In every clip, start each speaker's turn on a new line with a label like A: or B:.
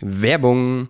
A: Werbung.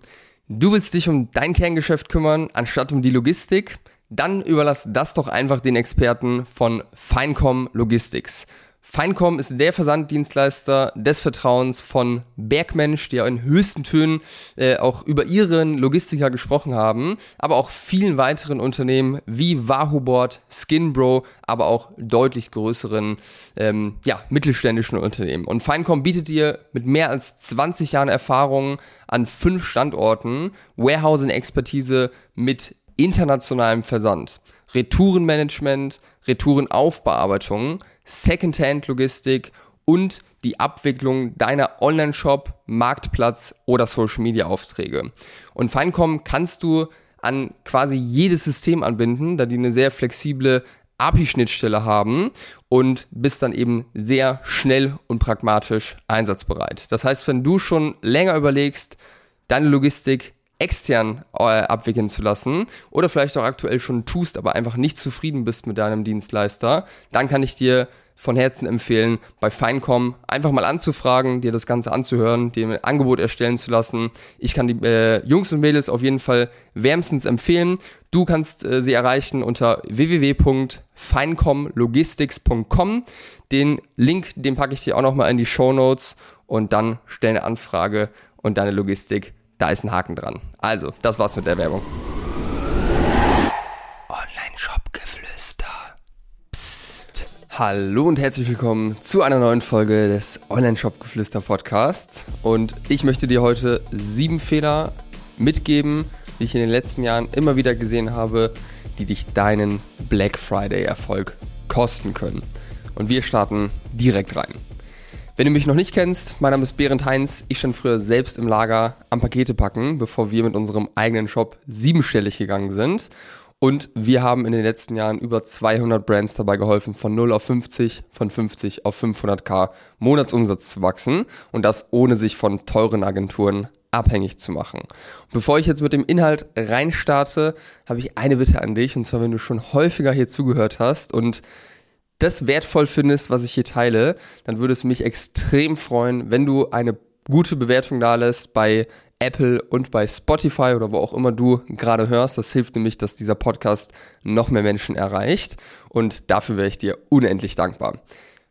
A: Du willst dich um dein Kerngeschäft kümmern, anstatt um die Logistik? Dann überlass das doch einfach den Experten von Finecom Logistics. Feincom ist der Versanddienstleister des Vertrauens von Bergmensch, die ja in höchsten Tönen äh, auch über ihren Logistiker gesprochen haben, aber auch vielen weiteren Unternehmen wie Wahoo Skinbro, aber auch deutlich größeren ähm, ja, mittelständischen Unternehmen. Und Feincom bietet dir mit mehr als 20 Jahren Erfahrung an fünf Standorten Warehousing-Expertise mit internationalem Versand, Retourenmanagement, Retourenaufbearbeitung, Secondhand-Logistik und die Abwicklung deiner Online-Shop, Marktplatz oder Social-Media-Aufträge. Und Feincom kannst du an quasi jedes System anbinden, da die eine sehr flexible API-Schnittstelle haben und bist dann eben sehr schnell und pragmatisch einsatzbereit. Das heißt, wenn du schon länger überlegst, deine Logistik extern äh, abwickeln zu lassen oder vielleicht auch aktuell schon tust, aber einfach nicht zufrieden bist mit deinem Dienstleister, dann kann ich dir von Herzen empfehlen, bei Feincom einfach mal anzufragen, dir das Ganze anzuhören, dir ein Angebot erstellen zu lassen. Ich kann die äh, Jungs und Mädels auf jeden Fall wärmstens empfehlen. Du kannst äh, sie erreichen unter www.feincomlogistics.com. Den Link, den packe ich dir auch nochmal in die Show Notes und dann stell eine Anfrage und deine Logistik da ist ein Haken dran. Also, das war's mit der Werbung. Online-Shop-Geflüster. Psst. Hallo und herzlich willkommen zu einer neuen Folge des Online-Shop-Geflüster Podcasts. Und ich möchte dir heute sieben Fehler mitgeben, die ich in den letzten Jahren immer wieder gesehen habe, die dich deinen Black Friday-Erfolg kosten können. Und wir starten direkt rein. Wenn du mich noch nicht kennst, mein Name ist Berend Heinz. Ich stand früher selbst im Lager am Pakete packen, bevor wir mit unserem eigenen Shop siebenstellig gegangen sind. Und wir haben in den letzten Jahren über 200 Brands dabei geholfen, von 0 auf 50, von 50 auf 500k Monatsumsatz zu wachsen. Und das ohne sich von teuren Agenturen abhängig zu machen. Bevor ich jetzt mit dem Inhalt reinstarte, habe ich eine Bitte an dich. Und zwar, wenn du schon häufiger hier zugehört hast und das wertvoll findest, was ich hier teile, dann würde es mich extrem freuen, wenn du eine gute Bewertung da lässt bei Apple und bei Spotify oder wo auch immer du gerade hörst. Das hilft nämlich, dass dieser Podcast noch mehr Menschen erreicht und dafür wäre ich dir unendlich dankbar.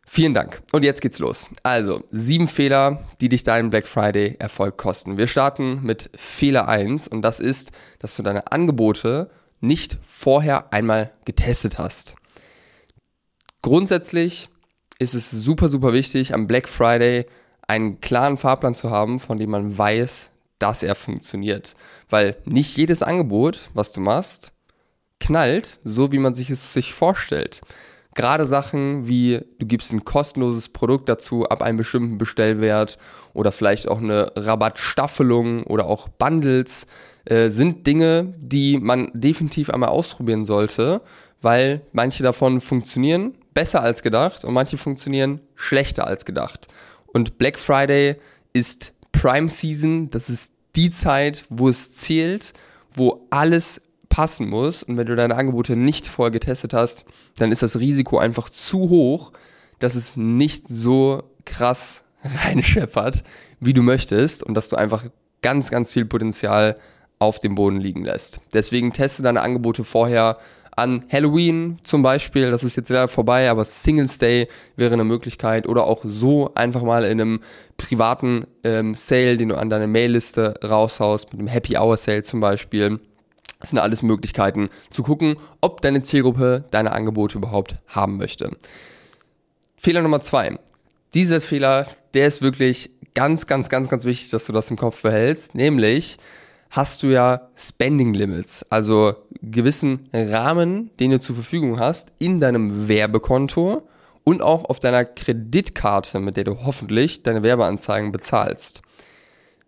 A: Vielen Dank. Und jetzt geht's los. Also, sieben Fehler, die dich deinen Black Friday Erfolg kosten. Wir starten mit Fehler eins und das ist, dass du deine Angebote nicht vorher einmal getestet hast. Grundsätzlich ist es super, super wichtig, am Black Friday einen klaren Fahrplan zu haben, von dem man weiß, dass er funktioniert. Weil nicht jedes Angebot, was du machst, knallt, so wie man sich es sich vorstellt. Gerade Sachen wie du gibst ein kostenloses Produkt dazu ab einem bestimmten Bestellwert oder vielleicht auch eine Rabattstaffelung oder auch Bundles äh, sind Dinge, die man definitiv einmal ausprobieren sollte, weil manche davon funktionieren, besser als gedacht und manche funktionieren schlechter als gedacht. Und Black Friday ist Prime Season, das ist die Zeit, wo es zählt, wo alles passen muss. Und wenn du deine Angebote nicht vorher getestet hast, dann ist das Risiko einfach zu hoch, dass es nicht so krass reinscheppert, wie du möchtest und dass du einfach ganz, ganz viel Potenzial auf dem Boden liegen lässt. Deswegen teste deine Angebote vorher an Halloween zum Beispiel, das ist jetzt leider vorbei, aber Singles Day wäre eine Möglichkeit oder auch so einfach mal in einem privaten ähm, Sale, den du an deine Mailliste raushaust, mit einem Happy Hour Sale zum Beispiel. Das sind alles Möglichkeiten zu gucken, ob deine Zielgruppe deine Angebote überhaupt haben möchte. Fehler Nummer zwei. Dieser Fehler, der ist wirklich ganz, ganz, ganz, ganz wichtig, dass du das im Kopf behältst, nämlich hast du ja Spending Limits, also gewissen Rahmen, den du zur Verfügung hast in deinem Werbekonto und auch auf deiner Kreditkarte, mit der du hoffentlich deine Werbeanzeigen bezahlst.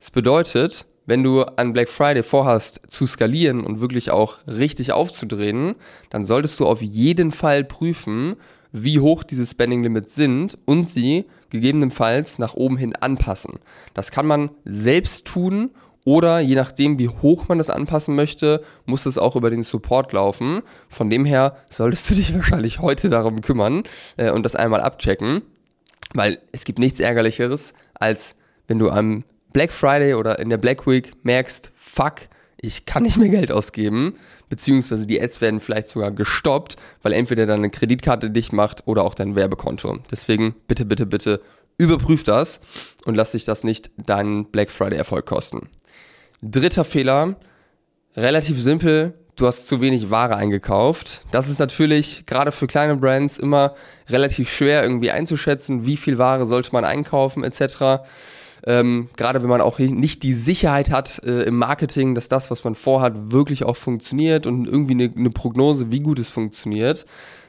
A: Das bedeutet, wenn du an Black Friday vorhast zu skalieren und wirklich auch richtig aufzudrehen, dann solltest du auf jeden Fall prüfen, wie hoch diese Spending Limits sind und sie gegebenenfalls nach oben hin anpassen. Das kann man selbst tun oder je nachdem, wie hoch man das anpassen möchte, muss das auch über den Support laufen. Von dem her solltest du dich wahrscheinlich heute darum kümmern äh, und das einmal abchecken, weil es gibt nichts Ärgerlicheres, als wenn du am Black Friday oder in der Black Week merkst, fuck, ich kann nicht mehr Geld ausgeben, beziehungsweise die Ads werden vielleicht sogar gestoppt, weil entweder deine Kreditkarte dicht macht oder auch dein Werbekonto. Deswegen bitte, bitte, bitte überprüf das und lass dich das nicht deinen Black Friday Erfolg kosten. Dritter Fehler, relativ simpel, du hast zu wenig Ware eingekauft. Das ist natürlich gerade für kleine Brands immer relativ schwer irgendwie einzuschätzen, wie viel Ware sollte man einkaufen etc. Ähm, gerade wenn man auch nicht die Sicherheit hat äh, im Marketing, dass das, was man vorhat, wirklich auch funktioniert und irgendwie eine, eine Prognose, wie gut es funktioniert.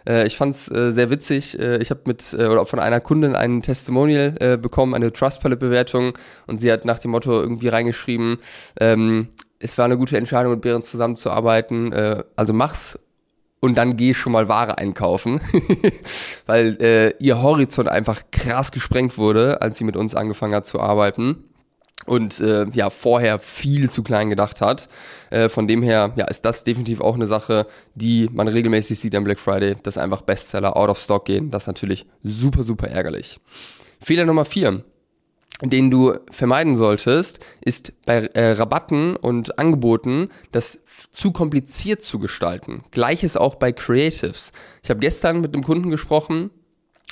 A: Äh, ich fand es äh, sehr witzig. Äh, ich habe mit äh, oder von einer Kundin ein Testimonial äh, bekommen, eine Trustpilot-Bewertung und sie hat nach dem Motto irgendwie reingeschrieben, ähm, es war eine gute Entscheidung, mit Bären zusammenzuarbeiten. Äh, also mach's und dann geh schon mal Ware einkaufen, weil ihr Horizont einfach krass gesprengt wurde, als sie mit uns angefangen hat zu arbeiten und äh, ja vorher viel zu klein gedacht hat. Äh, von dem her ja ist das definitiv auch eine Sache, die man regelmäßig sieht am Black Friday, dass einfach Bestseller out of stock gehen. Das ist natürlich super super ärgerlich. Fehler Nummer vier den du vermeiden solltest, ist bei äh, Rabatten und Angeboten das zu kompliziert zu gestalten. Gleiches auch bei Creatives. Ich habe gestern mit einem Kunden gesprochen,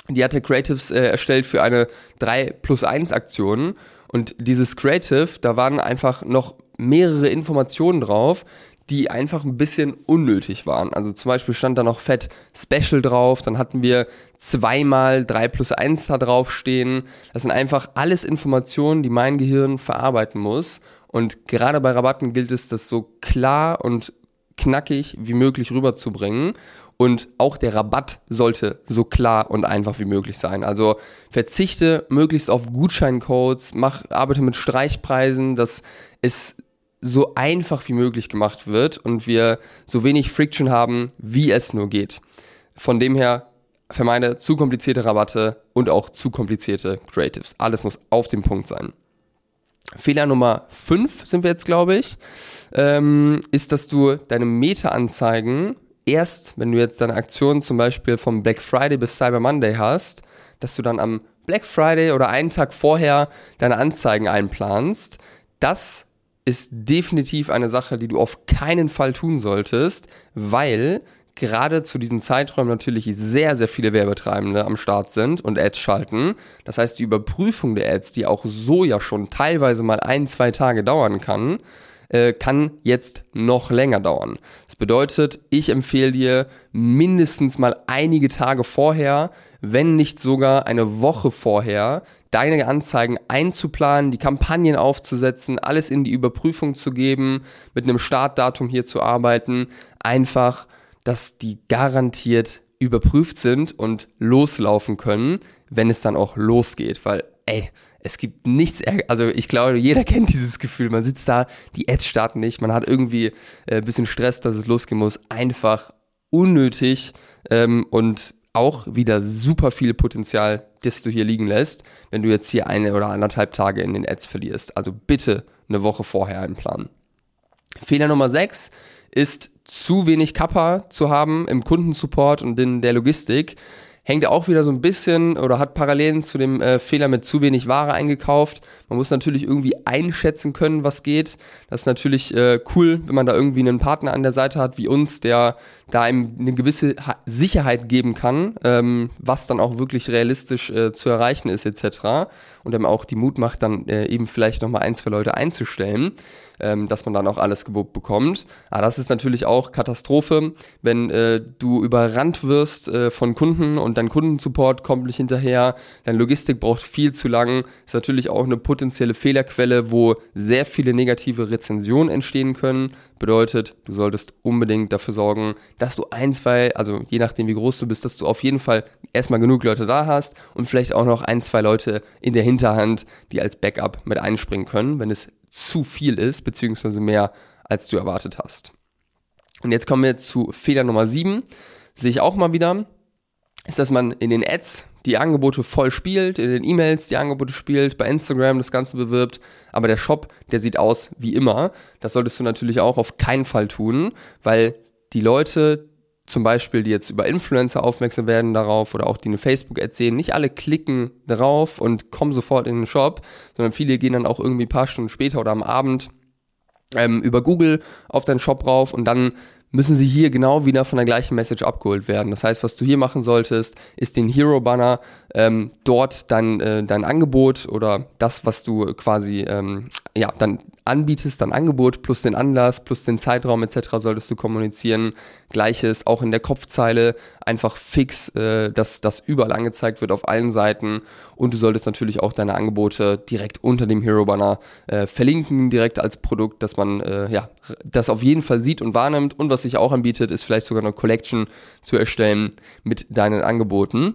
A: die hatte Creatives äh, erstellt für eine 3 plus 1 Aktion und dieses Creative, da waren einfach noch mehrere Informationen drauf, die einfach ein bisschen unnötig waren. Also zum Beispiel stand da noch Fett Special drauf, dann hatten wir zweimal 3 plus 1 da drauf stehen. Das sind einfach alles Informationen, die mein Gehirn verarbeiten muss. Und gerade bei Rabatten gilt es, das so klar und knackig wie möglich rüberzubringen. Und auch der Rabatt sollte so klar und einfach wie möglich sein. Also verzichte möglichst auf Gutscheincodes, mach, arbeite mit Streichpreisen, dass es so einfach wie möglich gemacht wird und wir so wenig Friction haben, wie es nur geht. Von dem her vermeide zu komplizierte Rabatte und auch zu komplizierte Creatives. Alles muss auf dem Punkt sein. Fehler Nummer 5 sind wir jetzt, glaube ich, ähm, ist, dass du deine Meta-Anzeigen erst, wenn du jetzt deine Aktion zum Beispiel vom Black Friday bis Cyber Monday hast, dass du dann am Black Friday oder einen Tag vorher deine Anzeigen einplanst. Das ist definitiv eine Sache, die du auf keinen Fall tun solltest, weil gerade zu diesen Zeiträumen natürlich sehr, sehr viele Werbetreibende am Start sind und Ads schalten. Das heißt, die Überprüfung der Ads, die auch so ja schon teilweise mal ein, zwei Tage dauern kann, äh, kann jetzt noch länger dauern. Das bedeutet, ich empfehle dir mindestens mal einige Tage vorher, wenn nicht sogar eine Woche vorher, deine Anzeigen einzuplanen, die Kampagnen aufzusetzen, alles in die Überprüfung zu geben, mit einem Startdatum hier zu arbeiten, einfach, dass die garantiert überprüft sind und loslaufen können, wenn es dann auch losgeht, weil ey, es gibt nichts, also ich glaube, jeder kennt dieses Gefühl. Man sitzt da, die Ads starten nicht, man hat irgendwie äh, ein bisschen Stress, dass es losgehen muss. Einfach unnötig ähm, und auch wieder super viel Potenzial, das du hier liegen lässt, wenn du jetzt hier eine oder anderthalb Tage in den Ads verlierst. Also bitte eine Woche vorher einplanen. Fehler Nummer 6 ist zu wenig Kappa zu haben im Kundensupport und in der Logistik hängt auch wieder so ein bisschen oder hat Parallelen zu dem äh, Fehler mit zu wenig Ware eingekauft. Man muss natürlich irgendwie einschätzen können, was geht. Das ist natürlich äh, cool, wenn man da irgendwie einen Partner an der Seite hat wie uns, der da einem eine gewisse Sicherheit geben kann, ähm, was dann auch wirklich realistisch äh, zu erreichen ist etc. Und dann auch die Mut macht, dann äh, eben vielleicht nochmal ein, zwei Leute einzustellen ähm, dass man dann auch alles gewuppt bekommt. Aber das ist natürlich auch Katastrophe, wenn äh, du überrannt wirst äh, von Kunden und dein Kundensupport kommt nicht hinterher, deine Logistik braucht viel zu lang, ist natürlich auch eine potenzielle Fehlerquelle, wo sehr viele negative Rezensionen entstehen können. Bedeutet, du solltest unbedingt dafür sorgen, dass du ein, zwei, also je nachdem wie groß du bist, dass du auf jeden Fall erstmal genug Leute da hast und vielleicht auch noch ein, zwei Leute in der Hinterhand, die als Backup mit einspringen können, wenn es zu viel ist, beziehungsweise mehr, als du erwartet hast. Und jetzt kommen wir zu Fehler Nummer 7. Sehe ich auch mal wieder, ist, dass man in den Ads die Angebote voll spielt, in den E-Mails die Angebote spielt, bei Instagram das Ganze bewirbt, aber der Shop, der sieht aus wie immer. Das solltest du natürlich auch auf keinen Fall tun, weil die Leute, zum Beispiel, die jetzt über Influencer aufmerksam werden darauf oder auch die eine Facebook-Ad sehen, nicht alle klicken darauf und kommen sofort in den Shop, sondern viele gehen dann auch irgendwie ein paar Stunden später oder am Abend ähm, über Google auf deinen Shop rauf und dann müssen sie hier genau wieder von der gleichen Message abgeholt werden. Das heißt, was du hier machen solltest, ist den Hero-Banner ähm, dort dein, äh, dein Angebot oder das, was du quasi ähm, ja, dann anbietest, dein Angebot plus den Anlass plus den Zeitraum etc. solltest du kommunizieren. Gleiches auch in der Kopfzeile einfach fix, äh, dass das überall angezeigt wird auf allen Seiten und du solltest natürlich auch deine Angebote direkt unter dem Hero Banner äh, verlinken, direkt als Produkt, dass man äh, ja das auf jeden Fall sieht und wahrnimmt und was sich auch anbietet, ist vielleicht sogar eine Collection zu erstellen mit deinen Angeboten.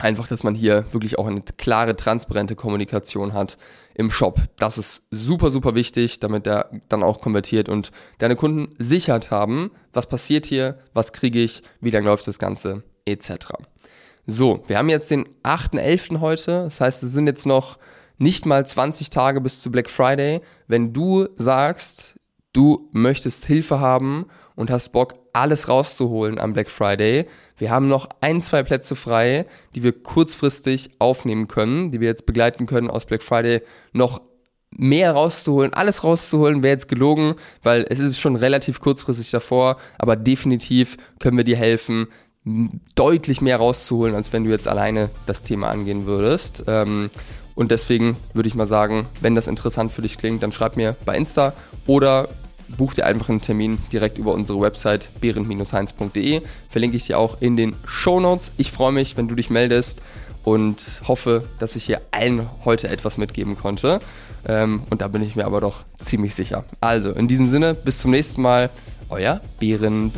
A: Einfach, dass man hier wirklich auch eine klare, transparente Kommunikation hat im Shop. Das ist super, super wichtig, damit der dann auch konvertiert und deine Kunden Sicherheit haben, was passiert hier, was kriege ich, wie lange läuft das Ganze, etc. So, wir haben jetzt den 8.11. heute, das heißt, es sind jetzt noch nicht mal 20 Tage bis zu Black Friday. Wenn du sagst, du möchtest Hilfe haben und hast Bock, alles rauszuholen am Black Friday. Wir haben noch ein, zwei Plätze frei, die wir kurzfristig aufnehmen können, die wir jetzt begleiten können aus Black Friday noch mehr rauszuholen, alles rauszuholen, wäre jetzt gelogen, weil es ist schon relativ kurzfristig davor, aber definitiv können wir dir helfen, deutlich mehr rauszuholen, als wenn du jetzt alleine das Thema angehen würdest. Ähm, und deswegen würde ich mal sagen, wenn das interessant für dich klingt, dann schreib mir bei Insta oder buch dir einfach einen Termin direkt über unsere Website behrend-heinz.de. Verlinke ich dir auch in den Show Notes. Ich freue mich, wenn du dich meldest und hoffe, dass ich hier allen heute etwas mitgeben konnte. Ähm, und da bin ich mir aber doch ziemlich sicher. Also, in diesem Sinne, bis zum nächsten Mal. Euer Behrend.